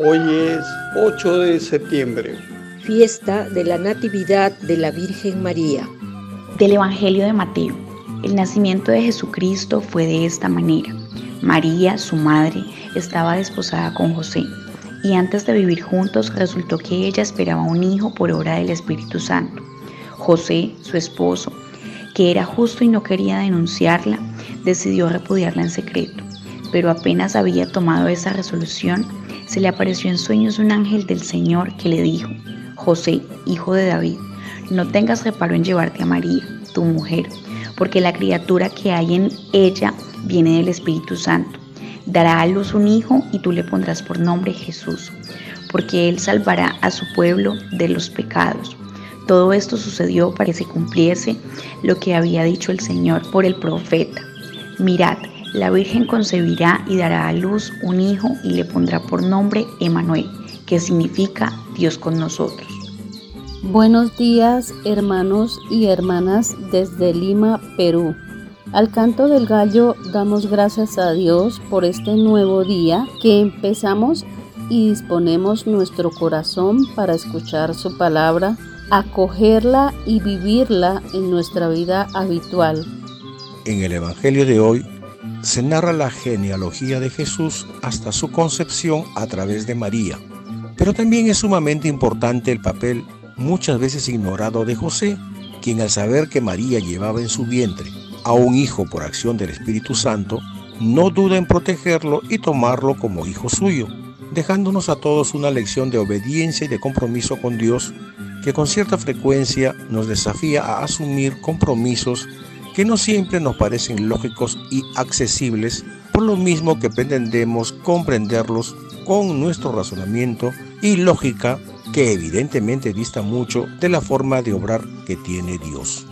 Hoy es 8 de septiembre. Fiesta de la Natividad de la Virgen María. Del Evangelio de Mateo. El nacimiento de Jesucristo fue de esta manera. María, su madre, estaba desposada con José y antes de vivir juntos resultó que ella esperaba un hijo por obra del Espíritu Santo. José, su esposo, que era justo y no quería denunciarla, decidió repudiarla en secreto. Pero apenas había tomado esa resolución, se le apareció en sueños un ángel del Señor que le dijo, José, hijo de David, no tengas reparo en llevarte a María, tu mujer, porque la criatura que hay en ella viene del Espíritu Santo. Dará a luz un hijo y tú le pondrás por nombre Jesús, porque él salvará a su pueblo de los pecados. Todo esto sucedió para que se cumpliese lo que había dicho el Señor por el profeta. Mirad, la Virgen concebirá y dará a luz un hijo y le pondrá por nombre Emanuel, que significa Dios con nosotros. Buenos días hermanos y hermanas desde Lima, Perú. Al canto del gallo damos gracias a Dios por este nuevo día que empezamos y disponemos nuestro corazón para escuchar su palabra acogerla y vivirla en nuestra vida habitual. En el Evangelio de hoy se narra la genealogía de Jesús hasta su concepción a través de María, pero también es sumamente importante el papel muchas veces ignorado de José, quien al saber que María llevaba en su vientre a un hijo por acción del Espíritu Santo, no duda en protegerlo y tomarlo como hijo suyo, dejándonos a todos una lección de obediencia y de compromiso con Dios que con cierta frecuencia nos desafía a asumir compromisos que no siempre nos parecen lógicos y accesibles, por lo mismo que pretendemos comprenderlos con nuestro razonamiento y lógica que evidentemente dista mucho de la forma de obrar que tiene Dios.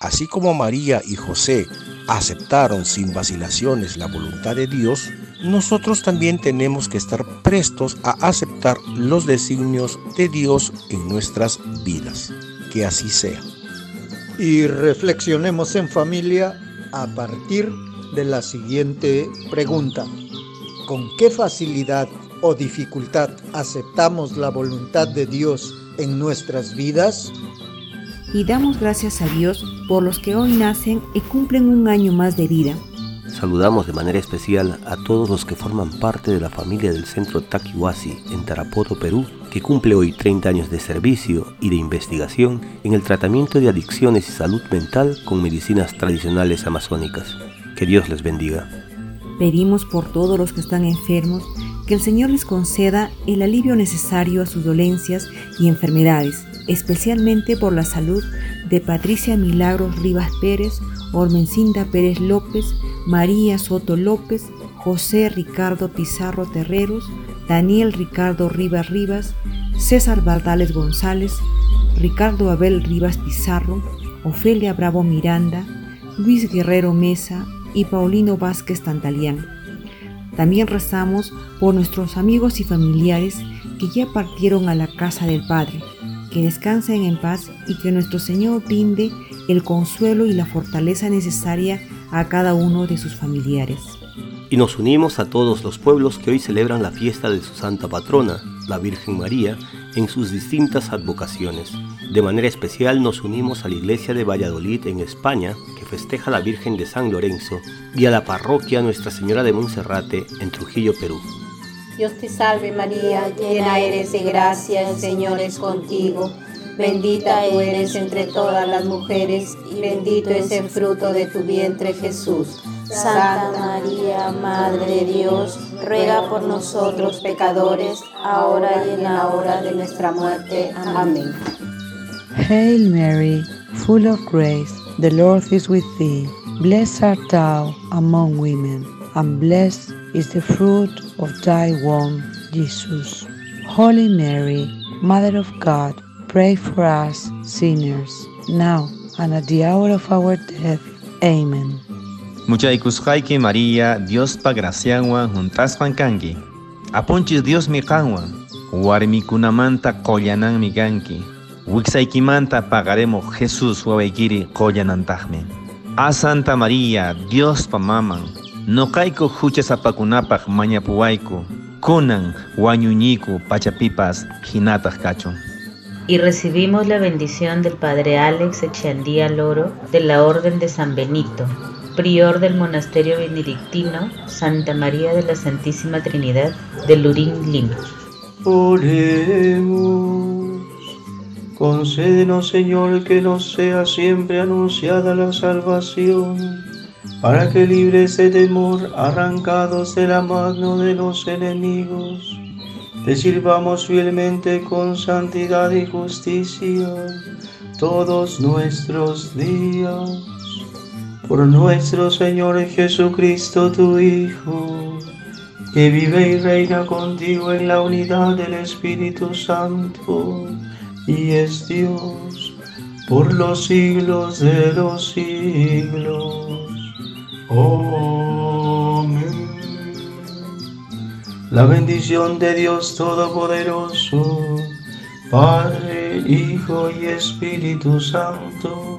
Así como María y José aceptaron sin vacilaciones la voluntad de Dios, nosotros también tenemos que estar prestos a aceptar los designios de Dios en nuestras vidas. Que así sea. Y reflexionemos en familia a partir de la siguiente pregunta. ¿Con qué facilidad o dificultad aceptamos la voluntad de Dios en nuestras vidas? Y damos gracias a Dios por los que hoy nacen y cumplen un año más de vida Saludamos de manera especial a todos los que forman parte de la familia del Centro Takiwasi en Tarapoto, Perú, que cumple hoy 30 años de servicio y de investigación en el tratamiento de adicciones y salud mental con medicinas tradicionales amazónicas. Que Dios les bendiga. Pedimos por todos los que están enfermos que el Señor les conceda el alivio necesario a sus dolencias y enfermedades, especialmente por la salud de Patricia Milagros Rivas Pérez, Ormencinda Pérez López, María Soto López, José Ricardo Pizarro Terreros, Daniel Ricardo Rivas Rivas, César Bardales González, Ricardo Abel Rivas Pizarro, Ofelia Bravo Miranda, Luis Guerrero Mesa y Paulino Vázquez Tantalián. También rezamos por nuestros amigos y familiares que ya partieron a la casa del Padre, que descansen en paz y que nuestro Señor brinde el consuelo y la fortaleza necesaria a cada uno de sus familiares. Y nos unimos a todos los pueblos que hoy celebran la fiesta de su santa patrona, la Virgen María, en sus distintas advocaciones. De manera especial nos unimos a la iglesia de Valladolid en España, que festeja la Virgen de San Lorenzo, y a la parroquia Nuestra Señora de Monserrate en Trujillo, Perú. Dios te salve María, llena eres de gracia, el Señor es contigo. Bendita tú eres entre todas las mujeres y bendito es el fruto de tu vientre Jesús. Santa María, Madre de Dios, ruega por nosotros pecadores, ahora y en la hora de nuestra muerte. Amén. Hail Mary, full of grace, the Lord is with thee. Blessed art thou among women, and blessed is the fruit of thy womb, Jesus. Holy Mary, Mother of God, pray for us sinners, now and at the hour of our death. Amen. Muchaykusqayki María, Dios pagracianwan juntaspan kanki. Apunchis Dios miqanwan, warmikunamanta qollanan kanki. Wiksaykimanta pagaremos Jesús wawaykiri qollanantaqmi. A Santa María, Dios pamaman, no kaiko hucha sapakunapaq mañapuwayku. kunan wañuñiku pachapipas hinatas cacho. Y recibimos la bendición del Padre Alex Echandía Loro de la Orden de San Benito, prior del Monasterio Benedictino Santa María de la Santísima Trinidad de Lurín, Lima. Oremos. Concédenos, Señor, que nos sea siempre anunciada la salvación, para que libres de temor, arrancados de la mano de los enemigos, te sirvamos fielmente con santidad y justicia todos nuestros días. Por nuestro Señor Jesucristo, tu Hijo, que vive y reina contigo en la unidad del Espíritu Santo y es Dios por los siglos de los siglos. Amén. La bendición de Dios Todopoderoso, Padre, Hijo y Espíritu Santo,